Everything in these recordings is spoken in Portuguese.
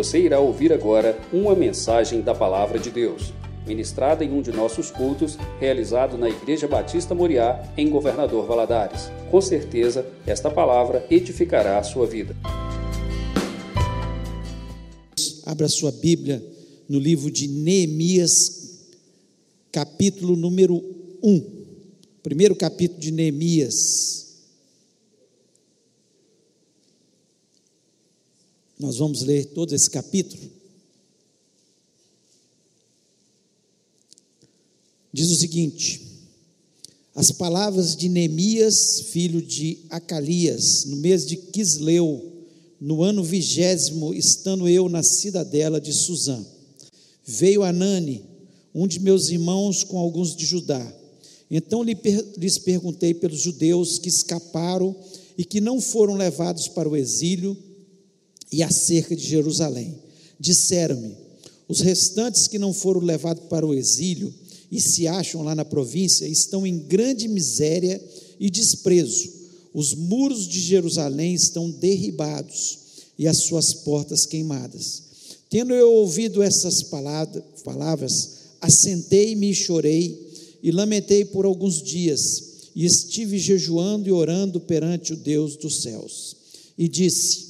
Você irá ouvir agora uma mensagem da Palavra de Deus, ministrada em um de nossos cultos, realizado na Igreja Batista Moriá, em Governador Valadares. Com certeza, esta palavra edificará a sua vida. Abra sua Bíblia no livro de Neemias, capítulo número 1. Primeiro capítulo de Neemias. Nós vamos ler todo esse capítulo. Diz o seguinte: As palavras de Neemias, filho de Acalias, no mês de Quisleu, no ano vigésimo, estando eu na cidadela de Suzã, veio Anani, um de meus irmãos, com alguns de Judá. Então lhes perguntei pelos judeus que escaparam e que não foram levados para o exílio e acerca de Jerusalém. Disseram-me: os restantes que não foram levados para o exílio e se acham lá na província estão em grande miséria e desprezo. Os muros de Jerusalém estão derribados e as suas portas queimadas. Tendo eu ouvido essas palavras, assentei-me e chorei e lamentei por alguns dias, e estive jejuando e orando perante o Deus dos céus. E disse: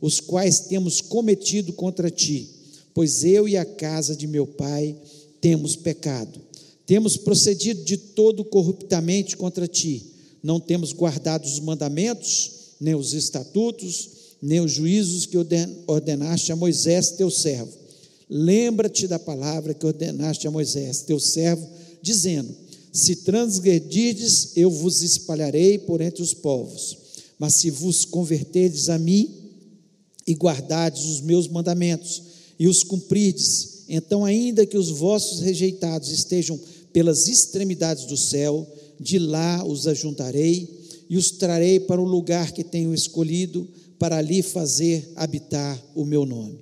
os quais temos cometido contra ti, pois eu e a casa de meu pai temos pecado. Temos procedido de todo corruptamente contra ti, não temos guardado os mandamentos, nem os estatutos, nem os juízos que ordenaste a Moisés, teu servo. Lembra-te da palavra que ordenaste a Moisés, teu servo, dizendo: Se transgredirdes, eu vos espalharei por entre os povos. Mas se vos converterdes a mim e guardardes os meus mandamentos e os cumprirdes, então, ainda que os vossos rejeitados estejam pelas extremidades do céu, de lá os ajuntarei e os trarei para o lugar que tenho escolhido, para ali fazer habitar o meu nome.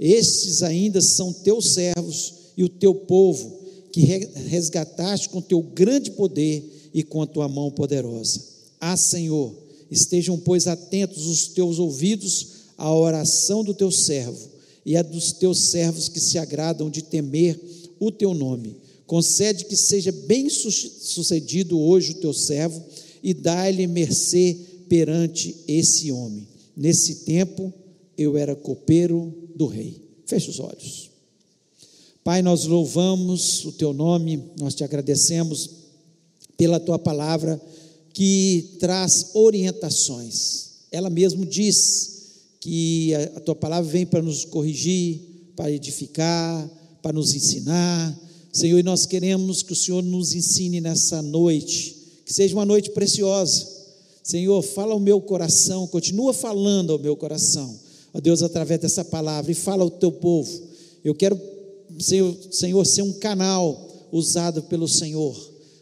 Estes ainda são teus servos e o teu povo, que resgataste com teu grande poder e com a tua mão poderosa. Ah, Senhor, estejam, pois, atentos os teus ouvidos à oração do teu servo e a dos teus servos que se agradam de temer o teu nome. Concede que seja bem sucedido hoje o teu servo e dá-lhe mercê perante esse homem. Nesse tempo eu era copeiro do rei. Feche os olhos. Pai, nós louvamos o teu nome, nós te agradecemos pela tua palavra que traz orientações. Ela mesmo diz que a, tua palavra vem para nos corrigir, para edificar, para nos ensinar. Senhor, e nós queremos que o Senhor nos ensine nessa noite que seja uma noite preciosa. Senhor, fala ao meu coração, continua falando ao meu coração, ó Deus, através dessa palavra, e fala ao teu povo. Eu quero, Senhor, Senhor ser um canal usado pelo Senhor.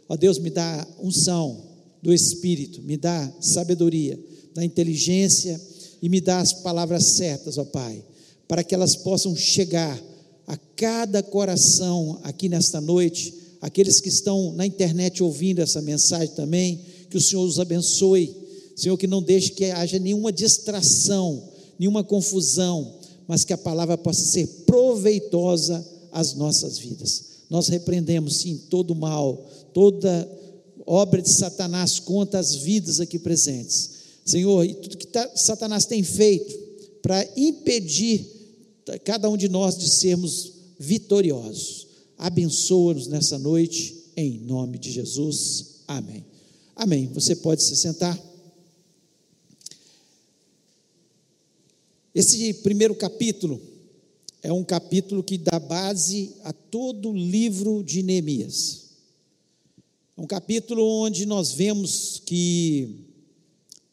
Ó Deus, me dá unção do Espírito, me dá sabedoria, dá inteligência e me dá as palavras certas, ó Pai, para que elas possam chegar a cada coração aqui nesta noite aqueles que estão na internet ouvindo essa mensagem também, que o Senhor os abençoe, Senhor, que não deixe que haja nenhuma distração, nenhuma confusão, mas que a palavra possa ser proveitosa às nossas vidas. Nós repreendemos, sim, todo mal, toda obra de Satanás contra as vidas aqui presentes. Senhor, e tudo que tá, Satanás tem feito para impedir cada um de nós de sermos vitoriosos abençoa-nos nessa noite, em nome de Jesus. Amém. Amém. Você pode se sentar. Esse primeiro capítulo é um capítulo que dá base a todo o livro de Neemias. É um capítulo onde nós vemos que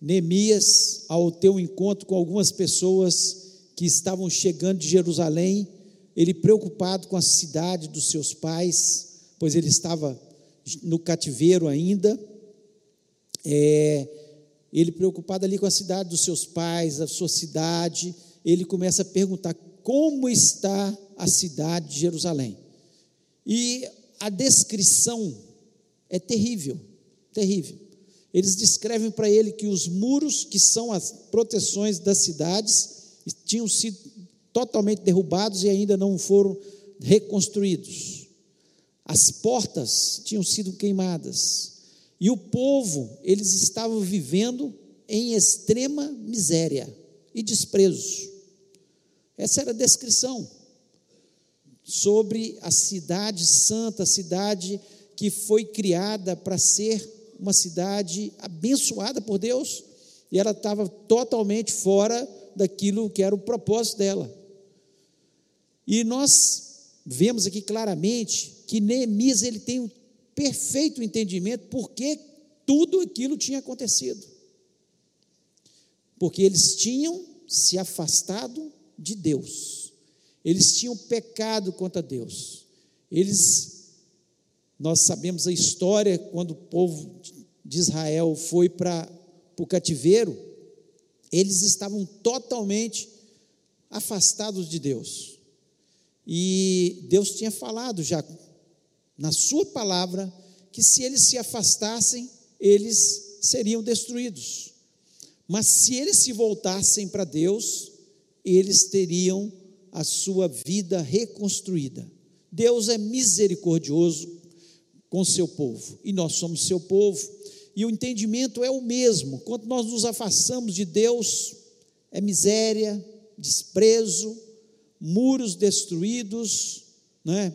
Neemias, ao ter um encontro com algumas pessoas que estavam chegando de Jerusalém, ele preocupado com a cidade dos seus pais, pois ele estava no cativeiro ainda, é, ele preocupado ali com a cidade dos seus pais, a sua cidade, ele começa a perguntar como está a cidade de Jerusalém. E a descrição é terrível, terrível. Eles descrevem para ele que os muros, que são as proteções das cidades, tinham sido totalmente derrubados e ainda não foram reconstruídos. As portas tinham sido queimadas. E o povo, eles estavam vivendo em extrema miséria e desprezo. Essa era a descrição sobre a cidade santa, a cidade que foi criada para ser uma cidade abençoada por Deus, e ela estava totalmente fora daquilo que era o propósito dela. E nós vemos aqui claramente que Neemias ele tem um perfeito entendimento porque tudo aquilo tinha acontecido. Porque eles tinham se afastado de Deus. Eles tinham pecado contra Deus. Eles nós sabemos a história quando o povo de Israel foi para o cativeiro, eles estavam totalmente afastados de Deus. E Deus tinha falado já na sua palavra que se eles se afastassem, eles seriam destruídos. Mas se eles se voltassem para Deus, eles teriam a sua vida reconstruída. Deus é misericordioso com seu povo, e nós somos seu povo, e o entendimento é o mesmo. Quando nós nos afastamos de Deus, é miséria, desprezo, muros destruídos, né?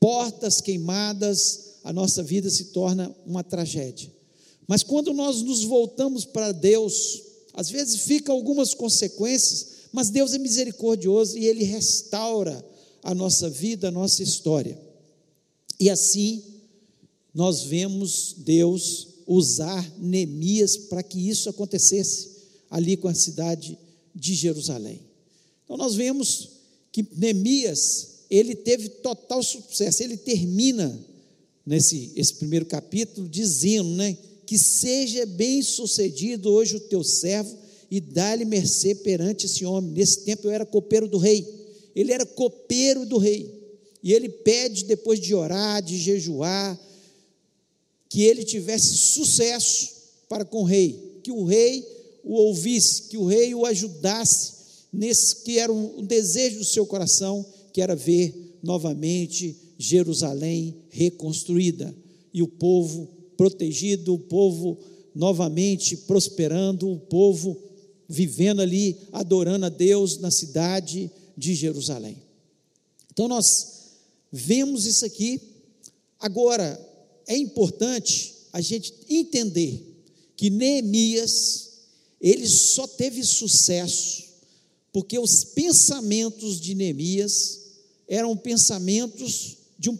portas queimadas, a nossa vida se torna uma tragédia. Mas quando nós nos voltamos para Deus, às vezes ficam algumas consequências, mas Deus é misericordioso e Ele restaura a nossa vida, a nossa história. E assim, nós vemos Deus usar Neemias para que isso acontecesse ali com a cidade de Jerusalém. Então nós vemos que Neemias, ele teve total sucesso, ele termina nesse esse primeiro capítulo dizendo, né, que seja bem sucedido hoje o teu servo e dá-lhe mercê perante esse homem. Nesse tempo eu era copeiro do rei, ele era copeiro do rei, e ele pede depois de orar, de jejuar, que ele tivesse sucesso para com o rei, que o rei o ouvisse, que o rei o ajudasse nesse que era um desejo do seu coração, que era ver novamente Jerusalém reconstruída e o povo protegido, o povo novamente prosperando, o povo vivendo ali, adorando a Deus na cidade de Jerusalém. Então nós vemos isso aqui. Agora, é importante a gente entender que Neemias, ele só teve sucesso porque os pensamentos de Neemias eram pensamentos de um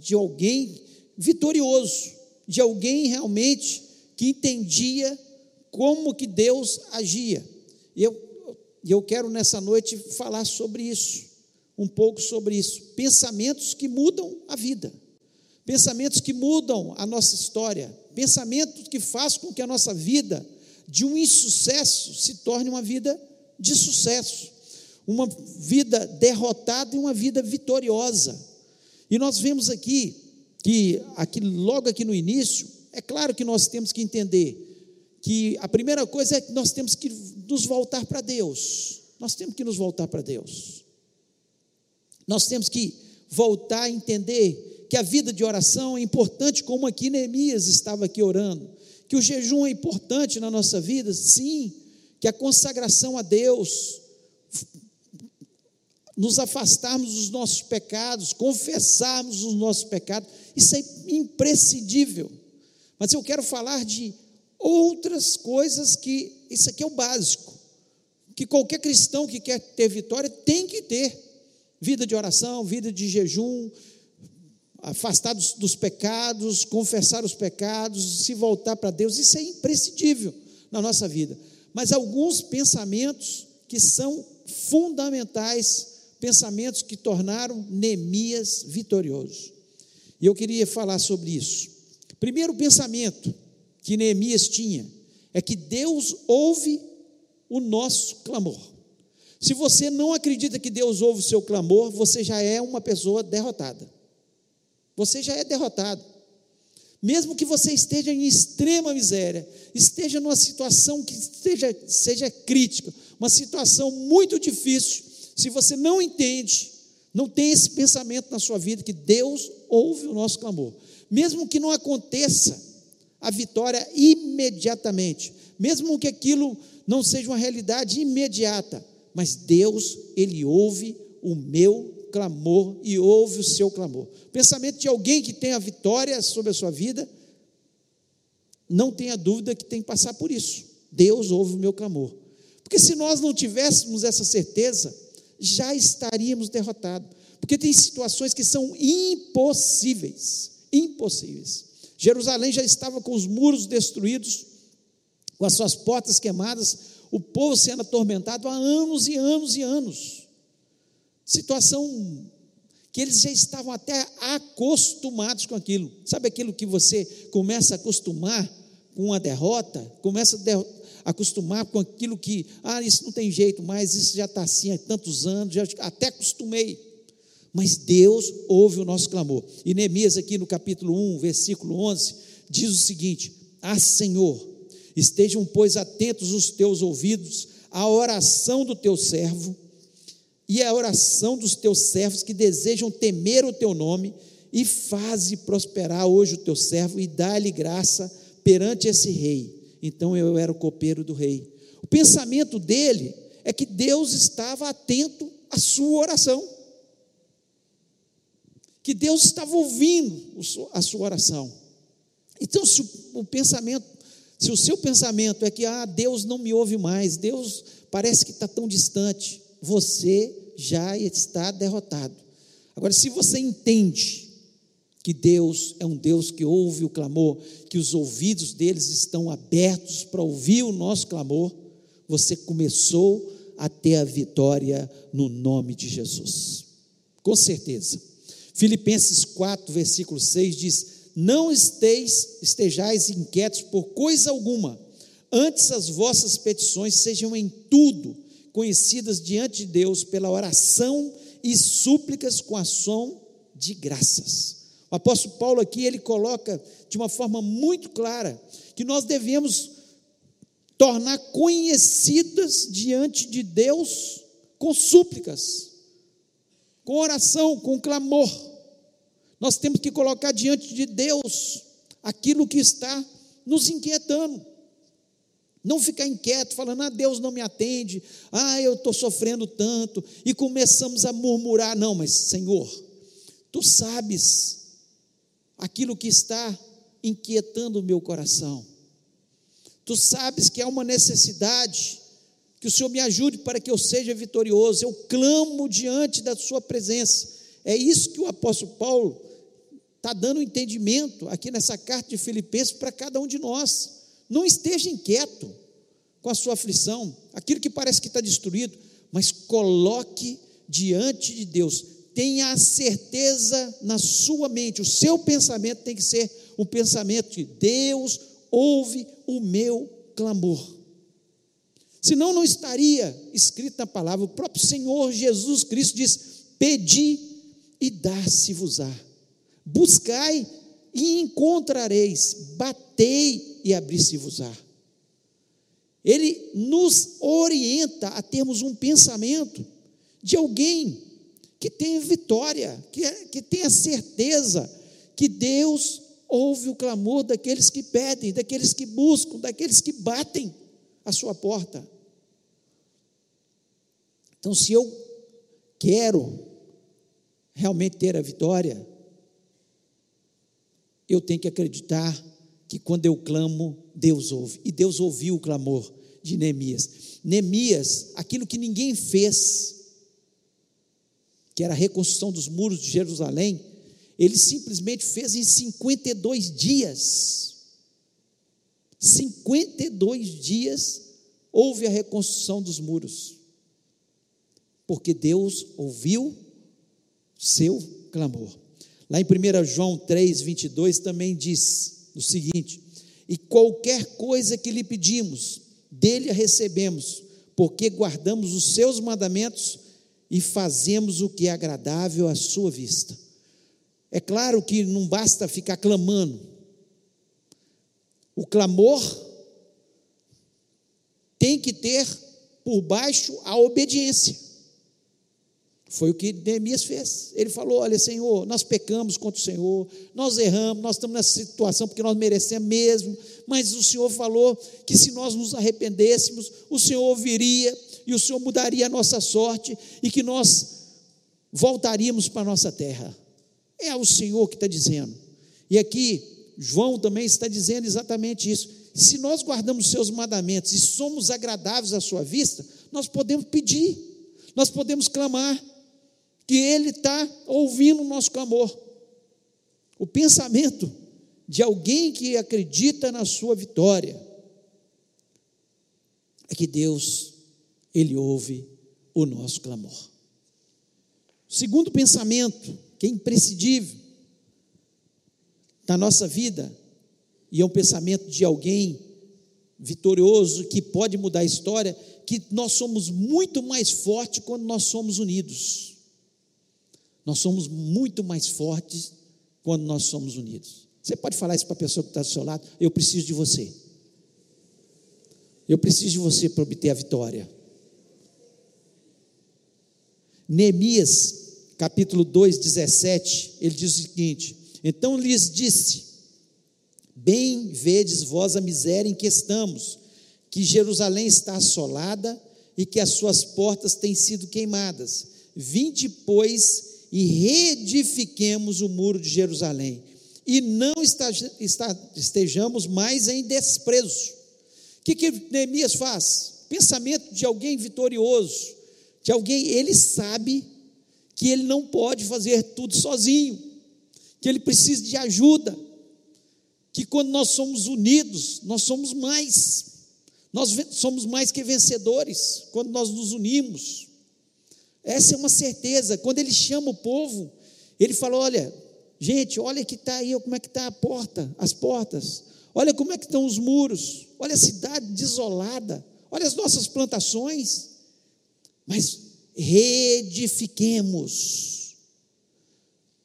de alguém vitorioso, de alguém realmente que entendia como que Deus agia. E eu, eu quero nessa noite falar sobre isso, um pouco sobre isso. Pensamentos que mudam a vida pensamentos que mudam a nossa história, pensamentos que fazem com que a nossa vida de um insucesso se torne uma vida de sucesso, uma vida derrotada e uma vida vitoriosa. E nós vemos aqui que aqui logo aqui no início, é claro que nós temos que entender que a primeira coisa é que nós temos que nos voltar para Deus. Nós temos que nos voltar para Deus. Nós temos que voltar a entender que a vida de oração é importante, como aqui Neemias estava aqui orando, que o jejum é importante na nossa vida, sim, que a consagração a Deus, nos afastarmos dos nossos pecados, confessarmos os nossos pecados, isso é imprescindível. Mas eu quero falar de outras coisas que, isso aqui é o básico, que qualquer cristão que quer ter vitória tem que ter: vida de oração, vida de jejum, afastar dos, dos pecados, confessar os pecados, se voltar para Deus, isso é imprescindível na nossa vida. Mas alguns pensamentos que são fundamentais pensamentos que tornaram Neemias vitorioso. E eu queria falar sobre isso. Primeiro pensamento que Neemias tinha é que Deus ouve o nosso clamor. Se você não acredita que Deus ouve o seu clamor, você já é uma pessoa derrotada. Você já é derrotado. Mesmo que você esteja em extrema miséria, esteja numa situação que esteja, seja crítica, uma situação muito difícil, se você não entende, não tem esse pensamento na sua vida que Deus ouve o nosso clamor, mesmo que não aconteça a vitória imediatamente, mesmo que aquilo não seja uma realidade imediata, mas Deus, Ele ouve o meu clamor e ouve o seu clamor. Pensamento de alguém que tem a vitória sobre a sua vida, não tenha dúvida que tem que passar por isso. Deus ouve o meu clamor. Porque se nós não tivéssemos essa certeza, já estaríamos derrotados. Porque tem situações que são impossíveis, impossíveis. Jerusalém já estava com os muros destruídos, com as suas portas queimadas, o povo sendo atormentado há anos e anos e anos. Situação que eles já estavam até acostumados com aquilo. Sabe aquilo que você começa a acostumar com a derrota? Começa a acostumar com aquilo que, ah, isso não tem jeito mais, isso já está assim há tantos anos, já até acostumei. Mas Deus ouve o nosso clamor. E Neemias, aqui no capítulo 1, versículo 11, diz o seguinte: Ah, Senhor, estejam, pois, atentos os teus ouvidos à oração do teu servo e a oração dos teus servos que desejam temer o teu nome, e faze prosperar hoje o teu servo e dá-lhe graça perante esse rei. Então eu era o copeiro do rei. O pensamento dele é que Deus estava atento à sua oração. Que Deus estava ouvindo a sua oração. Então, se o pensamento, se o seu pensamento é que ah, Deus não me ouve mais, Deus parece que está tão distante, você já está derrotado. Agora, se você entende que Deus é um Deus que ouve o clamor, que os ouvidos deles estão abertos para ouvir o nosso clamor, você começou a ter a vitória no nome de Jesus. Com certeza. Filipenses 4, versículo 6 diz: Não esteis, estejais inquietos por coisa alguma, antes as vossas petições sejam em tudo conhecidas diante de Deus pela oração e súplicas com ação de graças. O apóstolo Paulo aqui ele coloca de uma forma muito clara que nós devemos tornar conhecidas diante de Deus com súplicas, com oração, com clamor. Nós temos que colocar diante de Deus aquilo que está nos inquietando. Não ficar inquieto, falando, ah, Deus não me atende, ah, eu estou sofrendo tanto, e começamos a murmurar, não, mas Senhor, Tu sabes aquilo que está inquietando o meu coração, Tu sabes que há uma necessidade, que o Senhor me ajude para que eu seja vitorioso, eu clamo diante da Sua presença, é isso que o apóstolo Paulo está dando entendimento aqui nessa carta de Filipenses para cada um de nós. Não esteja inquieto com a sua aflição, aquilo que parece que está destruído, mas coloque diante de Deus. Tenha a certeza na sua mente, o seu pensamento tem que ser um pensamento de Deus ouve o meu clamor. Senão não estaria escrito na palavra, o próprio Senhor Jesus Cristo diz: Pedi e dá-se-vos-á. Buscai e encontrareis, batei e abri-se-vos-á. Ele nos orienta a termos um pensamento de alguém que tem vitória, que, é, que tem a certeza que Deus ouve o clamor daqueles que pedem, daqueles que buscam, daqueles que batem a sua porta. Então, se eu quero realmente ter a vitória, eu tenho que acreditar que quando eu clamo, Deus ouve. E Deus ouviu o clamor de Neemias. Neemias, aquilo que ninguém fez, que era a reconstrução dos muros de Jerusalém, ele simplesmente fez em 52 dias. 52 dias houve a reconstrução dos muros. porque Deus ouviu seu clamor. Lá em 1 João 3, 22 também diz o seguinte: E qualquer coisa que lhe pedimos, dele a recebemos, porque guardamos os seus mandamentos e fazemos o que é agradável à sua vista. É claro que não basta ficar clamando. O clamor tem que ter por baixo a obediência. Foi o que Neemias fez. Ele falou: Olha, Senhor, nós pecamos contra o Senhor, nós erramos, nós estamos nessa situação porque nós merecemos mesmo, mas o Senhor falou que se nós nos arrependêssemos, o Senhor ouviria e o Senhor mudaria a nossa sorte e que nós voltaríamos para a nossa terra. É o Senhor que está dizendo. E aqui, João também está dizendo exatamente isso. Se nós guardamos seus mandamentos e somos agradáveis à sua vista, nós podemos pedir, nós podemos clamar, que Ele está ouvindo o nosso clamor. O pensamento de alguém que acredita na sua vitória é que Deus, Ele ouve o nosso clamor. Segundo pensamento, que é imprescindível na nossa vida, e é um pensamento de alguém vitorioso que pode mudar a história, que nós somos muito mais fortes quando nós somos unidos. Nós somos muito mais fortes quando nós somos unidos. Você pode falar isso para a pessoa que está do seu lado? Eu preciso de você. Eu preciso de você para obter a vitória. Neemias, capítulo 2, 17, ele diz o seguinte: Então lhes disse: Bem vedes vós a miséria em que estamos, que Jerusalém está assolada e que as suas portas têm sido queimadas. Vinde, pois, e reedifiquemos o muro de Jerusalém, e não estejamos mais em desprezo. O que, que Neemias faz? Pensamento de alguém vitorioso, de alguém, ele sabe que ele não pode fazer tudo sozinho, que ele precisa de ajuda, que quando nós somos unidos, nós somos mais, nós somos mais que vencedores, quando nós nos unimos. Essa é uma certeza. Quando ele chama o povo, ele fala: olha, gente, olha que está aí, como é que está a porta, as portas, olha como é que estão os muros, olha a cidade desolada, olha as nossas plantações, mas reedifiquemos,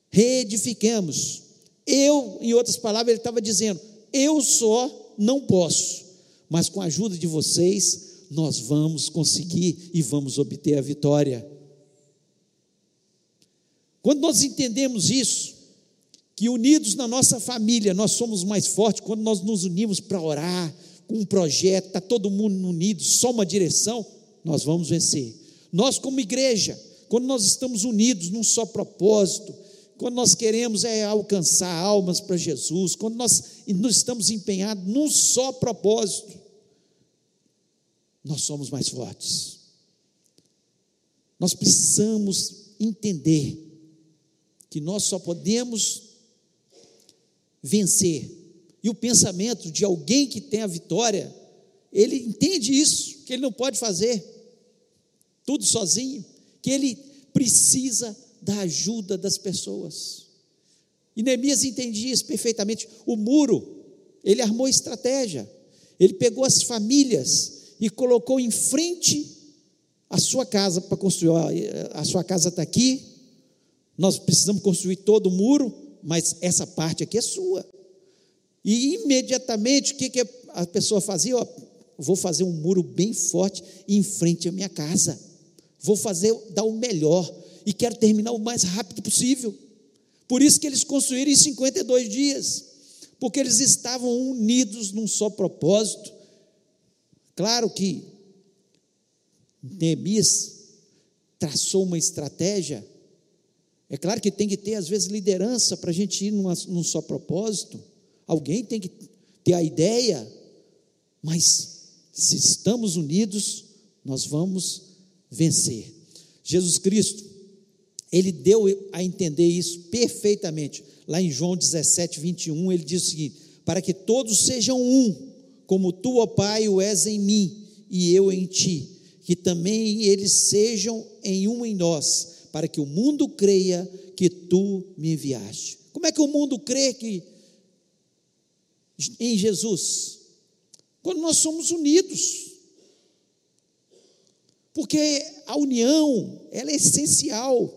reedifiquemos. Eu, em outras palavras, ele estava dizendo: eu só não posso, mas com a ajuda de vocês, nós vamos conseguir e vamos obter a vitória. Quando nós entendemos isso, que unidos na nossa família nós somos mais fortes, quando nós nos unimos para orar, com um projeto, está todo mundo unido, só uma direção, nós vamos vencer. Nós, como igreja, quando nós estamos unidos num só propósito, quando nós queremos é alcançar almas para Jesus, quando nós, nós estamos empenhados num só propósito, nós somos mais fortes. Nós precisamos entender que nós só podemos vencer. E o pensamento de alguém que tem a vitória, ele entende isso, que ele não pode fazer tudo sozinho, que ele precisa da ajuda das pessoas. E Neemias entendia isso perfeitamente. O muro, ele armou estratégia. Ele pegou as famílias e colocou em frente a sua casa para construir. A sua casa está aqui, nós precisamos construir todo o muro, mas essa parte aqui é sua. E imediatamente, o que, que a pessoa fazia? Vou fazer um muro bem forte em frente à minha casa. Vou fazer, dar o melhor. E quero terminar o mais rápido possível. Por isso que eles construíram em 52 dias. Porque eles estavam unidos num só propósito. Claro que Neemias traçou uma estratégia é claro que tem que ter, às vezes, liderança para a gente ir numa, num só propósito. Alguém tem que ter a ideia, mas se estamos unidos, nós vamos vencer. Jesus Cristo, ele deu a entender isso perfeitamente. Lá em João 17, 21, ele diz o seguinte: Para que todos sejam um, como tu, ó Pai, o és em mim e eu em ti, que também eles sejam em um em nós, para que o mundo creia que tu me enviaste. Como é que o mundo crê que em Jesus? Quando nós somos unidos. Porque a união, ela é essencial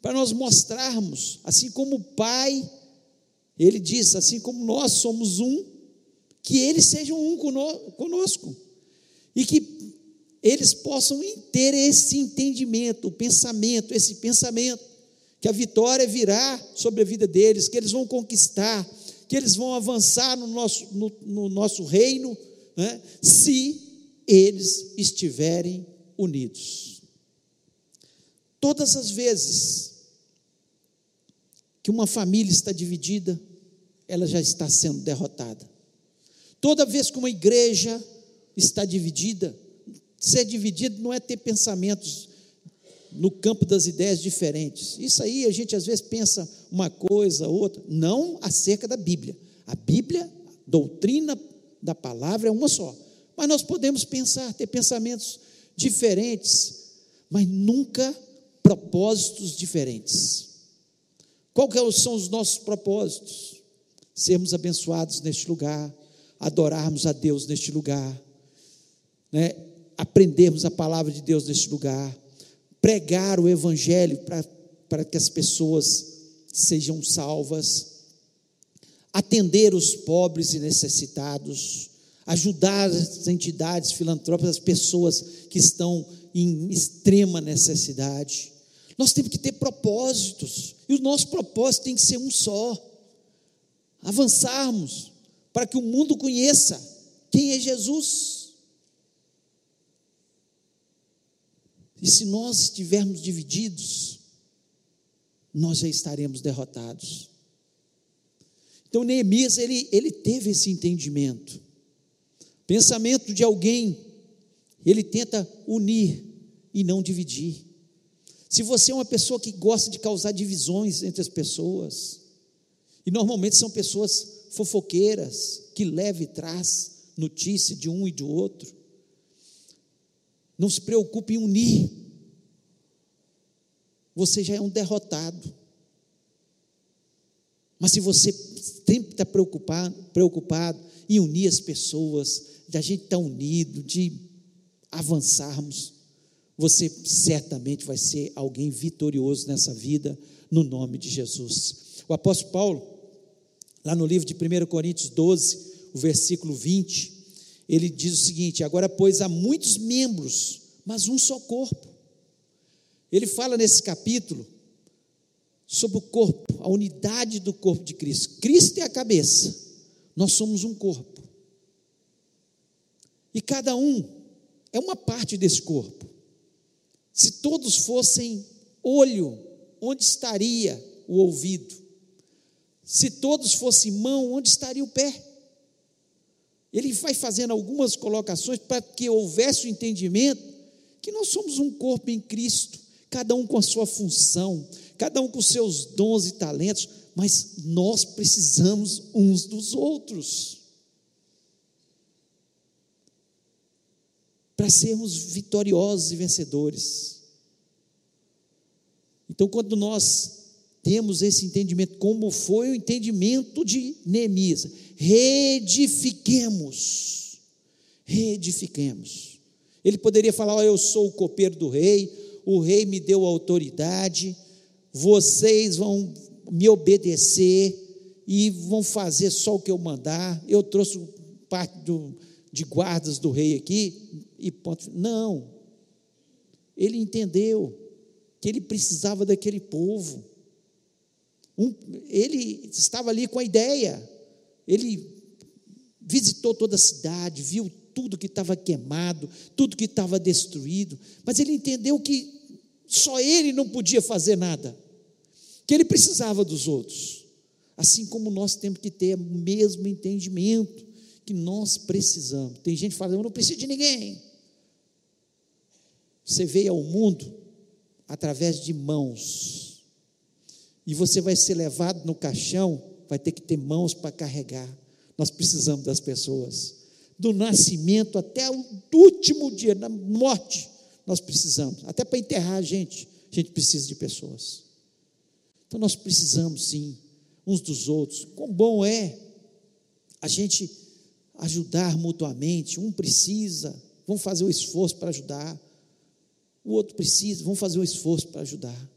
para nós mostrarmos, assim como o Pai, ele diz, assim como nós somos um, que eles sejam um conosco e que eles possam ter esse entendimento, o pensamento, esse pensamento, que a vitória virá sobre a vida deles, que eles vão conquistar, que eles vão avançar no nosso, no, no nosso reino, né, se eles estiverem unidos. Todas as vezes que uma família está dividida, ela já está sendo derrotada. Toda vez que uma igreja está dividida. Ser dividido não é ter pensamentos no campo das ideias diferentes. Isso aí a gente às vezes pensa uma coisa, outra, não acerca da Bíblia. A Bíblia, doutrina da palavra é uma só. Mas nós podemos pensar, ter pensamentos diferentes, mas nunca propósitos diferentes. Qual que são os nossos propósitos? Sermos abençoados neste lugar, adorarmos a Deus neste lugar, né, aprendermos a palavra de Deus neste lugar, pregar o Evangelho para que as pessoas sejam salvas, atender os pobres e necessitados, ajudar as entidades filantrópicas, as pessoas que estão em extrema necessidade. Nós temos que ter propósitos, e o nosso propósito tem que ser um só: avançarmos para que o mundo conheça quem é Jesus. E se nós estivermos divididos, nós já estaremos derrotados. Então Neemias ele, ele teve esse entendimento. Pensamento de alguém, ele tenta unir e não dividir. Se você é uma pessoa que gosta de causar divisões entre as pessoas, e normalmente são pessoas fofoqueiras, que leva e traz notícia de um e do outro, não se preocupe em unir. Você já é um derrotado. Mas se você sempre está preocupado, preocupado em unir as pessoas, de a gente estar tá unido, de avançarmos, você certamente vai ser alguém vitorioso nessa vida, no nome de Jesus. O apóstolo Paulo, lá no livro de 1 Coríntios 12, o versículo 20, ele diz o seguinte: agora, pois, há muitos membros, mas um só corpo. Ele fala nesse capítulo sobre o corpo, a unidade do corpo de Cristo. Cristo é a cabeça, nós somos um corpo. E cada um é uma parte desse corpo. Se todos fossem olho, onde estaria o ouvido? Se todos fossem mão, onde estaria o pé? Ele vai fazendo algumas colocações para que houvesse o entendimento que nós somos um corpo em Cristo, cada um com a sua função, cada um com seus dons e talentos, mas nós precisamos uns dos outros. Para sermos vitoriosos e vencedores. Então, quando nós temos esse entendimento, como foi o entendimento de Neemias, reedifiquemos, reedifiquemos. Ele poderia falar: oh, Eu sou o copeiro do rei, o rei me deu autoridade, vocês vão me obedecer e vão fazer só o que eu mandar. Eu trouxe parte do, de guardas do rei aqui e ponto. Não. Ele entendeu que ele precisava daquele povo. Um, ele estava ali com a ideia ele visitou toda a cidade, viu tudo que estava queimado, tudo que estava destruído, mas ele entendeu que só ele não podia fazer nada, que ele precisava dos outros. Assim como nós temos que ter o mesmo entendimento que nós precisamos. Tem gente falando, eu não preciso de ninguém. Você veio ao mundo através de mãos, e você vai ser levado no caixão vai ter que ter mãos para carregar. Nós precisamos das pessoas. do nascimento até o último dia, na morte, nós precisamos. Até para enterrar a gente, a gente precisa de pessoas. Então nós precisamos sim, uns dos outros. Quão bom é a gente ajudar mutuamente. Um precisa, vamos fazer o esforço para ajudar. O outro precisa, vamos fazer o esforço para ajudar.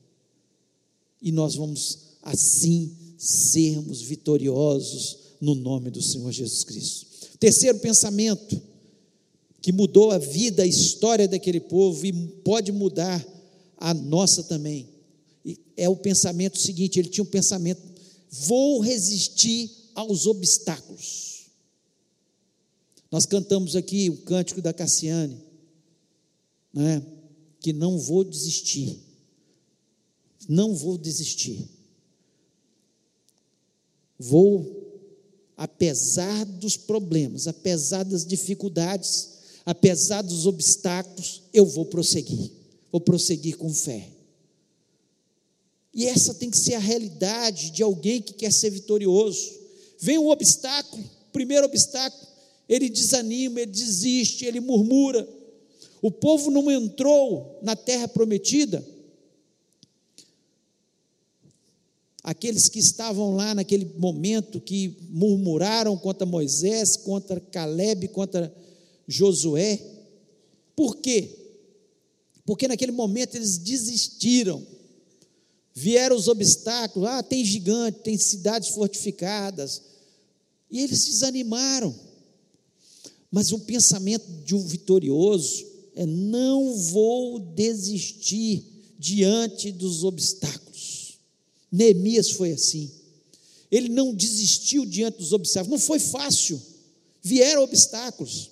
E nós vamos assim sermos vitoriosos no nome do Senhor Jesus Cristo. Terceiro pensamento que mudou a vida, a história daquele povo e pode mudar a nossa também. É o pensamento seguinte: ele tinha um pensamento, vou resistir aos obstáculos. Nós cantamos aqui o cântico da Cassiane, né? que não vou desistir, não vou desistir. Vou apesar dos problemas, apesar das dificuldades, apesar dos obstáculos, eu vou prosseguir, vou prosseguir com fé. E essa tem que ser a realidade de alguém que quer ser vitorioso. Vem um obstáculo, primeiro obstáculo, ele desanima, ele desiste, ele murmura. O povo não entrou na terra prometida aqueles que estavam lá naquele momento que murmuraram contra Moisés, contra Caleb, contra Josué. Por quê? Porque naquele momento eles desistiram. Vieram os obstáculos, ah, tem gigante, tem cidades fortificadas. E eles desanimaram. Mas o pensamento de um vitorioso é: não vou desistir diante dos obstáculos. Neemias foi assim. Ele não desistiu diante dos obstáculos. Não foi fácil. Vieram obstáculos.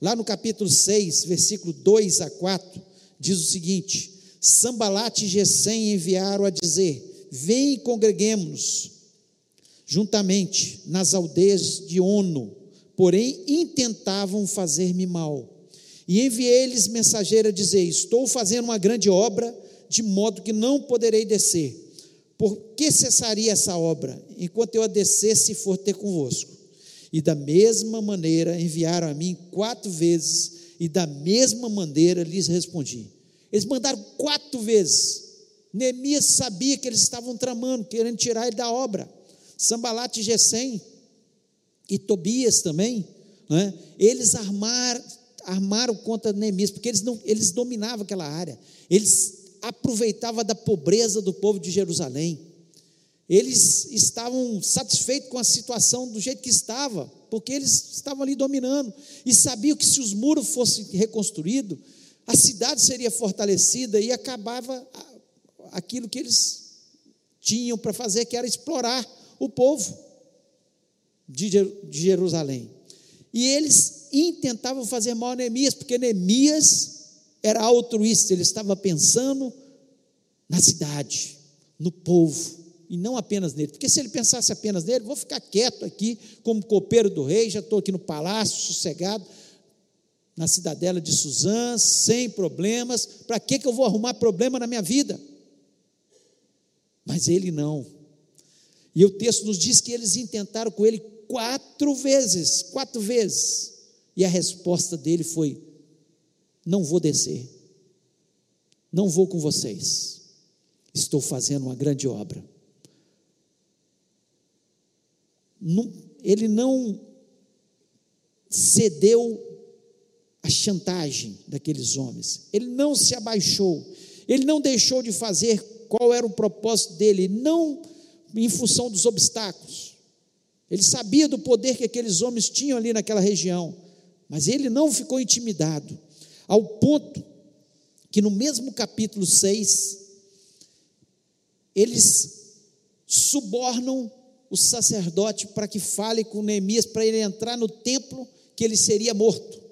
Lá no capítulo 6, versículo 2 a 4, diz o seguinte: Sambalate e Gesem enviaram a dizer: Vem e congreguemos-nos juntamente nas aldeias de Ono, porém intentavam fazer-me mal. E enviei-lhes mensageiro a dizer: Estou fazendo uma grande obra, de modo que não poderei descer. Por que cessaria essa obra, enquanto eu a descesse e for ter convosco? E da mesma maneira enviaram a mim quatro vezes, e da mesma maneira lhes respondi. Eles mandaram quatro vezes. Neemias sabia que eles estavam tramando, querendo tirar ele da obra. Sambalat e Gesem, e Tobias também, né? eles armaram, armaram contra Neemias, porque eles, não, eles dominavam aquela área. Eles aproveitava da pobreza do povo de Jerusalém. Eles estavam satisfeitos com a situação do jeito que estava, porque eles estavam ali dominando e sabiam que se os muros fossem reconstruídos, a cidade seria fortalecida e acabava aquilo que eles tinham para fazer, que era explorar o povo de Jerusalém. E eles intentavam fazer mal a Neemias, porque Neemias era altruísta, ele estava pensando na cidade, no povo, e não apenas nele. Porque se ele pensasse apenas nele, vou ficar quieto aqui, como copeiro do rei, já estou aqui no palácio, sossegado, na cidadela de Suzã, sem problemas. Para que, que eu vou arrumar problema na minha vida? Mas ele não. E o texto nos diz que eles intentaram com ele quatro vezes, quatro vezes. E a resposta dele foi: não vou descer, não vou com vocês, estou fazendo uma grande obra. ele não cedeu à chantagem daqueles homens, ele não se abaixou, ele não deixou de fazer qual era o propósito dele, não em função dos obstáculos. Ele sabia do poder que aqueles homens tinham ali naquela região, mas ele não ficou intimidado ao ponto que no mesmo capítulo 6, eles subornam o sacerdote para que fale com Neemias, para ele entrar no templo, que ele seria morto.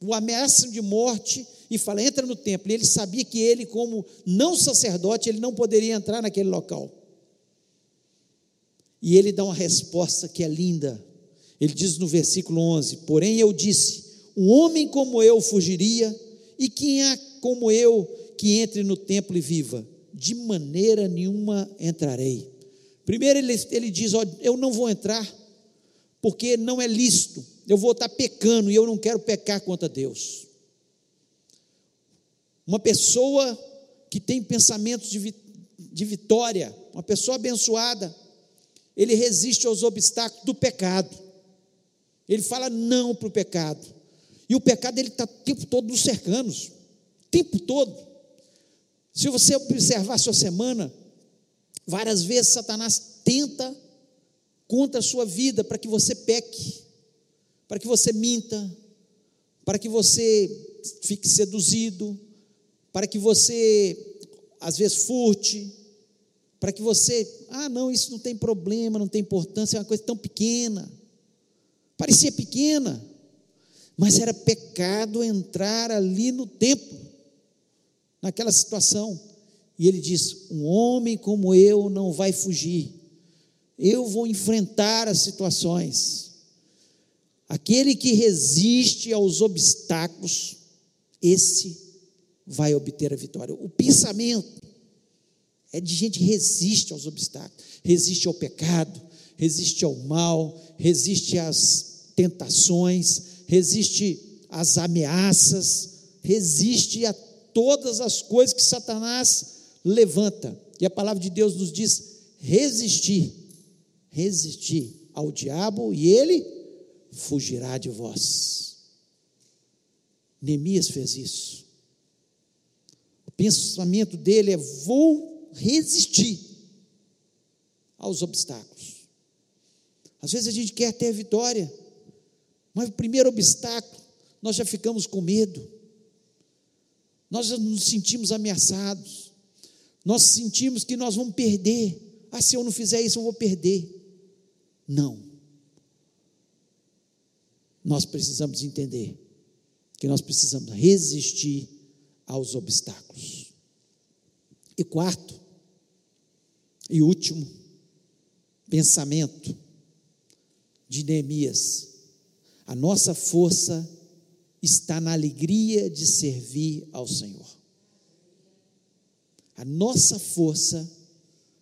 O ameaçam de morte e fala: entra no templo. E ele sabia que ele, como não sacerdote, ele não poderia entrar naquele local. E ele dá uma resposta que é linda. Ele diz no versículo 11: Porém eu disse: um homem como eu fugiria, e quem há como eu que entre no templo e viva? De maneira nenhuma entrarei. Primeiro ele, ele diz: ó, Eu não vou entrar, porque não é lícito. Eu vou estar pecando e eu não quero pecar contra Deus. Uma pessoa que tem pensamentos de, de vitória, uma pessoa abençoada, ele resiste aos obstáculos do pecado. Ele fala não para o pecado. E o pecado ele está o tempo todo nos cercando, o tempo todo. Se você observar a sua semana, várias vezes Satanás tenta contra a sua vida para que você peque, para que você minta, para que você fique seduzido, para que você às vezes furte, para que você, ah, não, isso não tem problema, não tem importância, é uma coisa tão pequena. Parecia pequena, mas era pecado entrar ali no templo, naquela situação. E ele diz: Um homem como eu não vai fugir, eu vou enfrentar as situações. Aquele que resiste aos obstáculos, esse vai obter a vitória. O pensamento é de gente que resiste aos obstáculos, resiste ao pecado, resiste ao mal, resiste às tentações, resiste às ameaças, resiste a todas as coisas que Satanás levanta. E a palavra de Deus nos diz: resistir, resistir ao diabo e ele fugirá de vós. Neemias fez isso. O pensamento dele é: vou resistir aos obstáculos. Às vezes a gente quer ter vitória, mas o primeiro obstáculo, nós já ficamos com medo, nós já nos sentimos ameaçados, nós sentimos que nós vamos perder. Ah, se eu não fizer isso, eu vou perder. Não. Nós precisamos entender que nós precisamos resistir aos obstáculos. E quarto, e último, pensamento de Neemias. A nossa força está na alegria de servir ao Senhor. A nossa força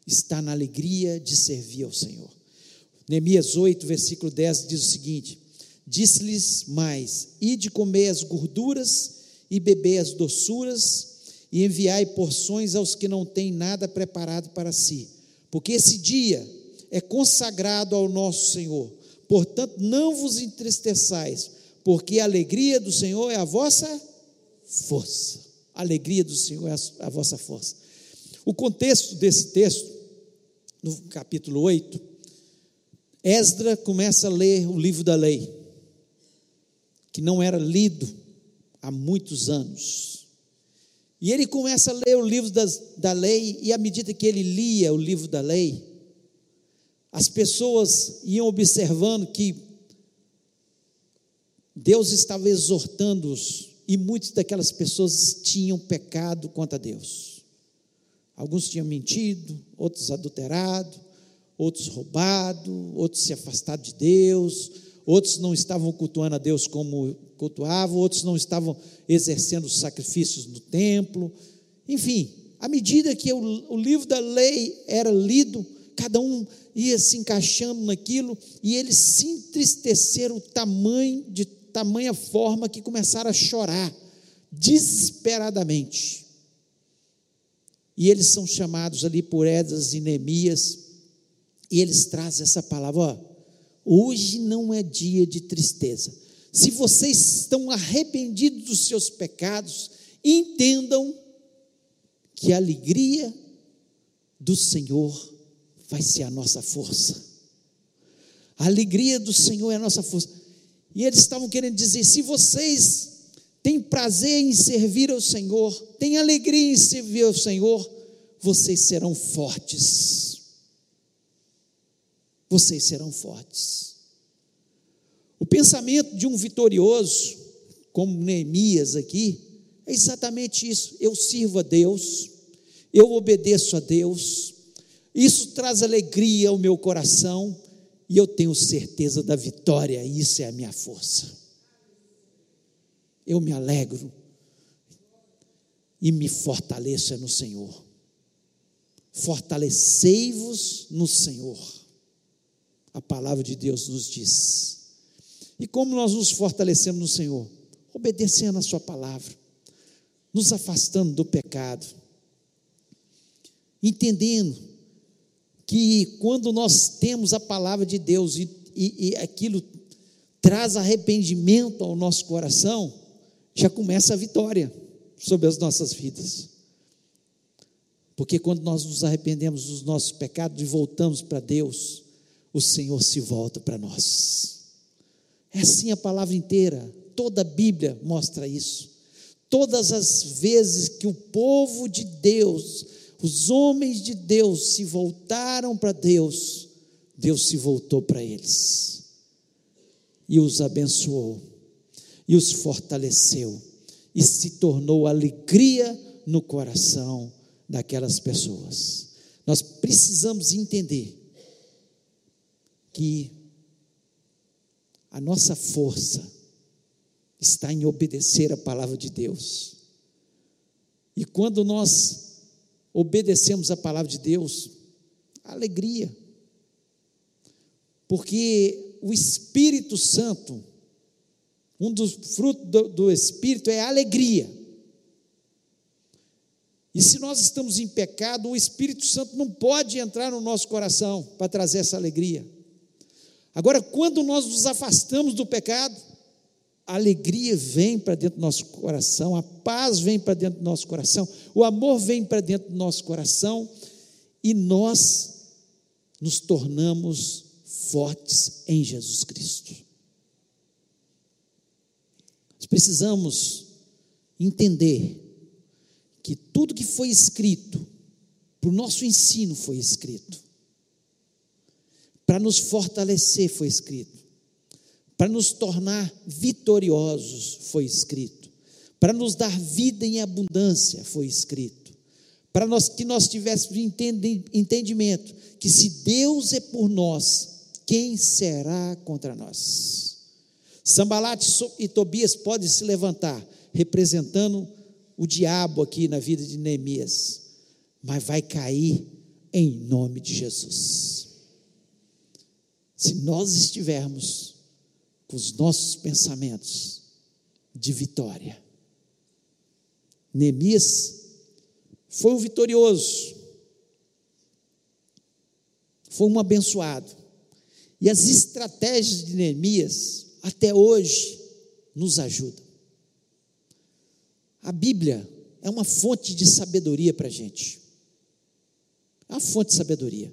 está na alegria de servir ao Senhor. Neemias 8, versículo 10 diz o seguinte: Disse-lhes mais: Ide comer as gorduras e beber as doçuras, e enviai porções aos que não têm nada preparado para si, porque esse dia é consagrado ao nosso Senhor. Portanto, não vos entristeçais, porque a alegria do Senhor é a vossa força. A alegria do Senhor é a, vossa força. O contexto desse texto, no capítulo 8, Esdra começa a ler o livro da lei, que não era lido há muitos anos. E ele começa a ler o livro das, da lei, e à medida que ele lia o livro da lei, as pessoas iam observando que Deus estava exortando-os, e muitas daquelas pessoas tinham pecado contra Deus. Alguns tinham mentido, outros adulterado, outros roubado, outros se afastado de Deus, outros não estavam cultuando a Deus como cultuavam, outros não estavam exercendo os sacrifícios no templo. Enfim, à medida que o, o livro da lei era lido, cada um ia se encaixando naquilo e eles se entristeceram tamanho, de tamanha forma que começaram a chorar desesperadamente. E eles são chamados ali por Edas e Neemias, e eles trazem essa palavra: ó, hoje não é dia de tristeza. Se vocês estão arrependidos dos seus pecados, entendam que a alegria do Senhor vai ser a nossa força. A alegria do Senhor é a nossa força. E eles estavam querendo dizer: se vocês têm prazer em servir ao Senhor, têm alegria em servir ao Senhor, vocês serão fortes. Vocês serão fortes. O pensamento de um vitorioso, como Neemias aqui, é exatamente isso. Eu sirvo a Deus, eu obedeço a Deus, isso traz alegria ao meu coração e eu tenho certeza da vitória, isso é a minha força. Eu me alegro e me fortaleço no Senhor. Fortalecei-vos no Senhor. a palavra de Deus nos diz. E como nós nos fortalecemos no Senhor? Obedecendo a Sua palavra, nos afastando do pecado, entendendo que quando nós temos a palavra de Deus e, e, e aquilo traz arrependimento ao nosso coração, já começa a vitória sobre as nossas vidas. Porque quando nós nos arrependemos dos nossos pecados e voltamos para Deus, o Senhor se volta para nós. É assim a palavra inteira, toda a Bíblia mostra isso. Todas as vezes que o povo de Deus, os homens de Deus se voltaram para Deus, Deus se voltou para eles e os abençoou e os fortaleceu e se tornou alegria no coração daquelas pessoas. Nós precisamos entender que a nossa força está em obedecer a palavra de Deus. E quando nós obedecemos a palavra de Deus, alegria. Porque o Espírito Santo, um dos frutos do, do Espírito é alegria. E se nós estamos em pecado, o Espírito Santo não pode entrar no nosso coração para trazer essa alegria. Agora, quando nós nos afastamos do pecado, a alegria vem para dentro do nosso coração, a paz vem para dentro do nosso coração, o amor vem para dentro do nosso coração e nós nos tornamos fortes em Jesus Cristo. Nós precisamos entender que tudo que foi escrito, para o nosso ensino foi escrito, para nos fortalecer foi escrito, para nos tornar vitoriosos foi escrito, para nos dar vida em abundância foi escrito, para nós, que nós tivéssemos entendimento que se Deus é por nós, quem será contra nós? Sambalate e Tobias podem se levantar, representando o diabo aqui na vida de Neemias, mas vai cair em nome de Jesus. Se nós estivermos com os nossos pensamentos de vitória, Neemias foi um vitorioso, foi um abençoado, e as estratégias de Neemias até hoje nos ajudam. A Bíblia é uma fonte de sabedoria para a gente. É uma fonte de sabedoria.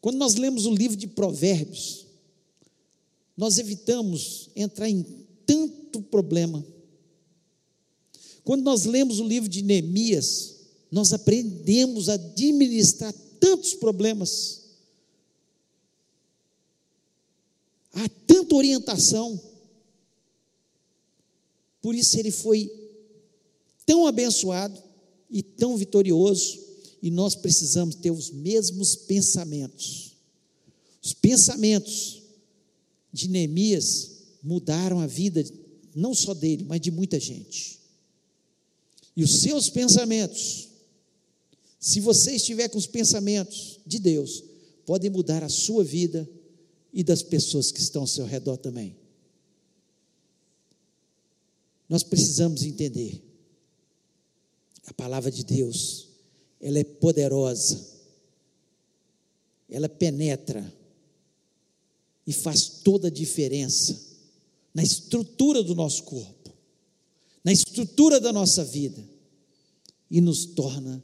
Quando nós lemos o livro de Provérbios, nós evitamos entrar em tanto problema. Quando nós lemos o livro de Neemias, nós aprendemos a administrar tantos problemas. Há tanta orientação. Por isso ele foi tão abençoado e tão vitorioso, e nós precisamos ter os mesmos pensamentos. Os pensamentos de Neemias mudaram a vida não só dele, mas de muita gente. E os seus pensamentos, se você estiver com os pensamentos de Deus, podem mudar a sua vida e das pessoas que estão ao seu redor também. Nós precisamos entender. A palavra de Deus, ela é poderosa. Ela penetra e faz toda a diferença na estrutura do nosso corpo, na estrutura da nossa vida e nos torna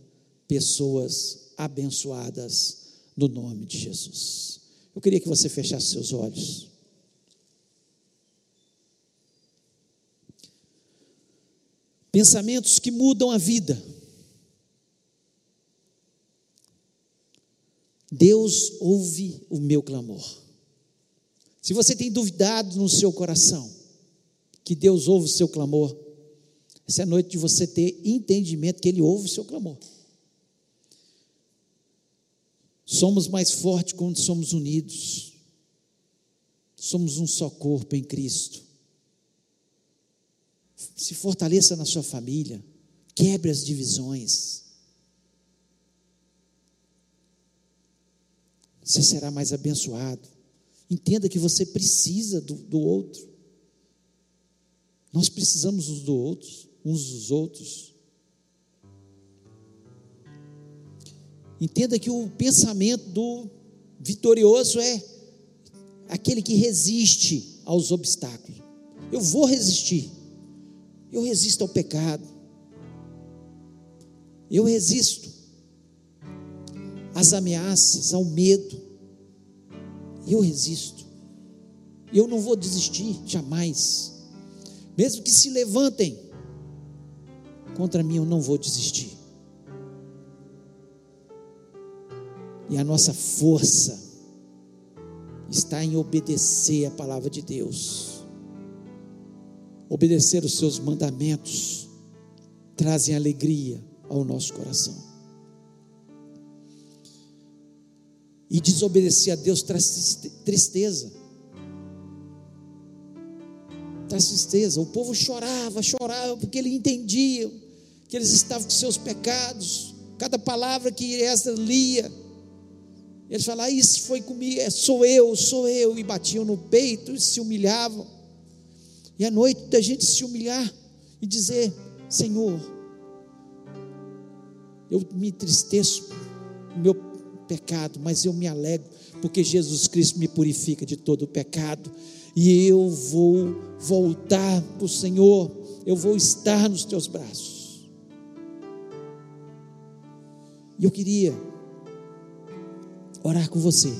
pessoas abençoadas no nome de Jesus. Eu queria que você fechasse seus olhos. pensamentos que mudam a vida. Deus ouve o meu clamor. Se você tem duvidado no seu coração que Deus ouve o seu clamor, essa é a noite de você ter entendimento que Ele ouve o seu clamor. Somos mais fortes quando somos unidos. Somos um só corpo em Cristo se fortaleça na sua família, quebre as divisões. você será mais abençoado. Entenda que você precisa do, do outro. Nós precisamos uns do outros, uns dos outros. Entenda que o pensamento do vitorioso é aquele que resiste aos obstáculos. Eu vou resistir. Eu resisto ao pecado. Eu resisto às ameaças, ao medo. Eu resisto. Eu não vou desistir jamais. Mesmo que se levantem contra mim, eu não vou desistir. E a nossa força está em obedecer a palavra de Deus. Obedecer os seus mandamentos trazem alegria ao nosso coração. E desobedecer a Deus traz tristeza. Traz tristeza. O povo chorava, chorava, porque ele entendia que eles estavam com seus pecados. Cada palavra que essa lia, eles falavam, ah, isso foi comigo, é, sou eu, sou eu, e batiam no peito e se humilhavam. E à noite da gente se humilhar e dizer: Senhor, eu me entristeço meu pecado, mas eu me alegro, porque Jesus Cristo me purifica de todo o pecado, e eu vou voltar para o Senhor, eu vou estar nos teus braços. E eu queria orar com você.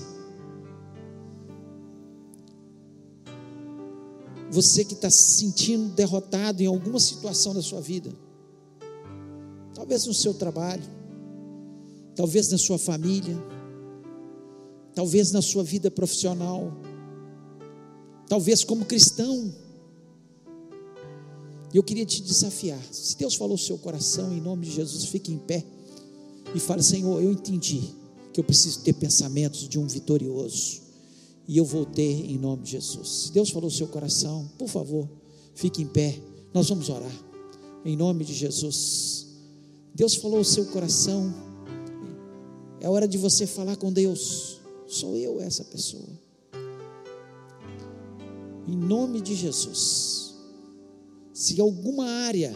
Você que está se sentindo derrotado em alguma situação da sua vida, talvez no seu trabalho, talvez na sua família, talvez na sua vida profissional, talvez como cristão. Eu queria te desafiar. Se Deus falou o seu coração, em nome de Jesus, fique em pé e fale: Senhor, eu entendi que eu preciso ter pensamentos de um vitorioso. E eu vou ter em nome de Jesus. Se Deus falou o seu coração, por favor, fique em pé. Nós vamos orar. Em nome de Jesus. Deus falou o seu coração. É hora de você falar com Deus. Sou eu essa pessoa. Em nome de Jesus. Se alguma área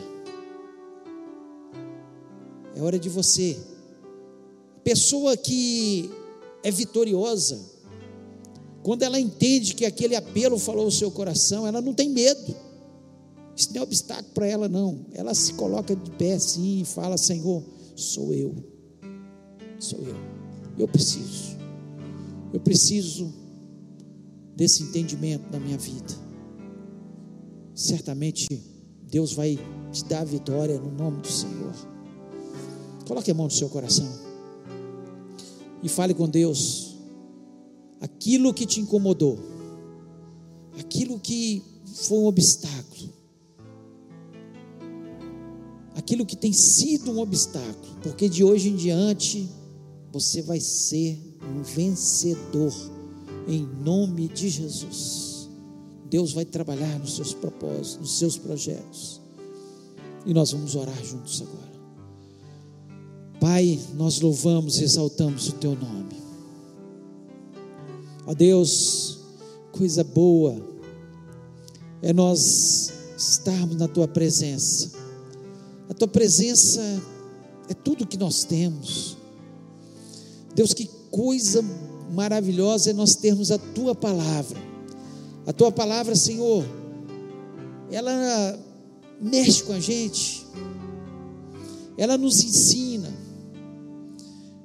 é hora de você Pessoa que é vitoriosa, quando ela entende que aquele apelo falou o seu coração, ela não tem medo. Isso não é obstáculo para ela, não. Ela se coloca de pé assim e fala: Senhor, sou eu. Sou eu. Eu preciso. Eu preciso desse entendimento na minha vida. Certamente Deus vai te dar vitória no nome do Senhor. Coloque a mão no seu coração e fale com Deus aquilo que te incomodou, aquilo que foi um obstáculo, aquilo que tem sido um obstáculo, porque de hoje em diante você vai ser um vencedor em nome de Jesus. Deus vai trabalhar nos seus propósitos, nos seus projetos. E nós vamos orar juntos agora. Pai, nós louvamos e exaltamos o Teu nome. Ó Deus, coisa boa é nós estarmos na Tua presença. A Tua presença é tudo que nós temos. Deus, que coisa maravilhosa é nós termos a Tua palavra. A Tua palavra, Senhor, ela mexe com a gente, ela nos ensina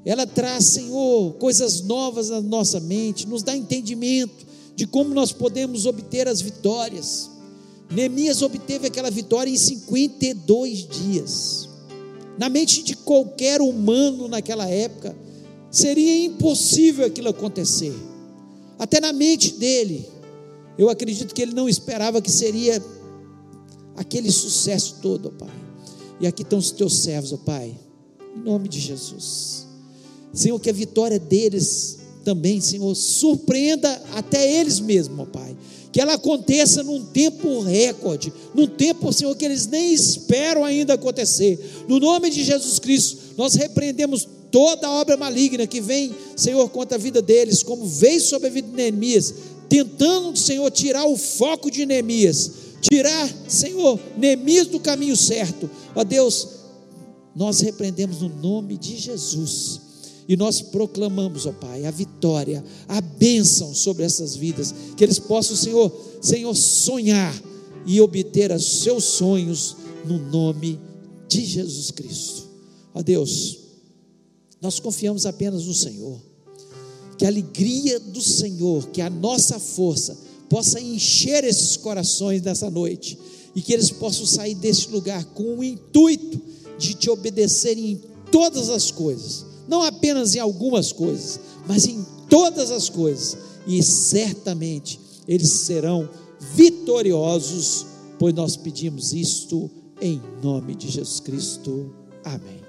ela traz, Senhor, coisas novas na nossa mente, nos dá entendimento de como nós podemos obter as vitórias. Neemias obteve aquela vitória em 52 dias. Na mente de qualquer humano naquela época, seria impossível aquilo acontecer. Até na mente dele, eu acredito que ele não esperava que seria aquele sucesso todo, ó Pai. E aqui estão os teus servos, ó Pai, em nome de Jesus. Senhor, que a vitória deles também, Senhor, surpreenda até eles mesmos, ó Pai. Que ela aconteça num tempo recorde, num tempo, Senhor, que eles nem esperam ainda acontecer. No nome de Jesus Cristo, nós repreendemos toda obra maligna que vem, Senhor, contra a vida deles, como veio sobre a vida de Neemias, tentando, Senhor, tirar o foco de Neemias, tirar, Senhor, Neemias do caminho certo. Ó Deus, nós repreendemos no nome de Jesus. E nós proclamamos, ó Pai, a vitória, a bênção sobre essas vidas, que eles possam, Senhor, Senhor, sonhar e obter os seus sonhos no nome de Jesus Cristo. Ó Deus, nós confiamos apenas no Senhor. Que a alegria do Senhor, que a nossa força possa encher esses corações nessa noite e que eles possam sair deste lugar com o intuito de te obedecerem em todas as coisas, não apenas em algumas coisas, mas em todas as coisas, e certamente eles serão vitoriosos, pois nós pedimos isto em nome de Jesus Cristo. Amém.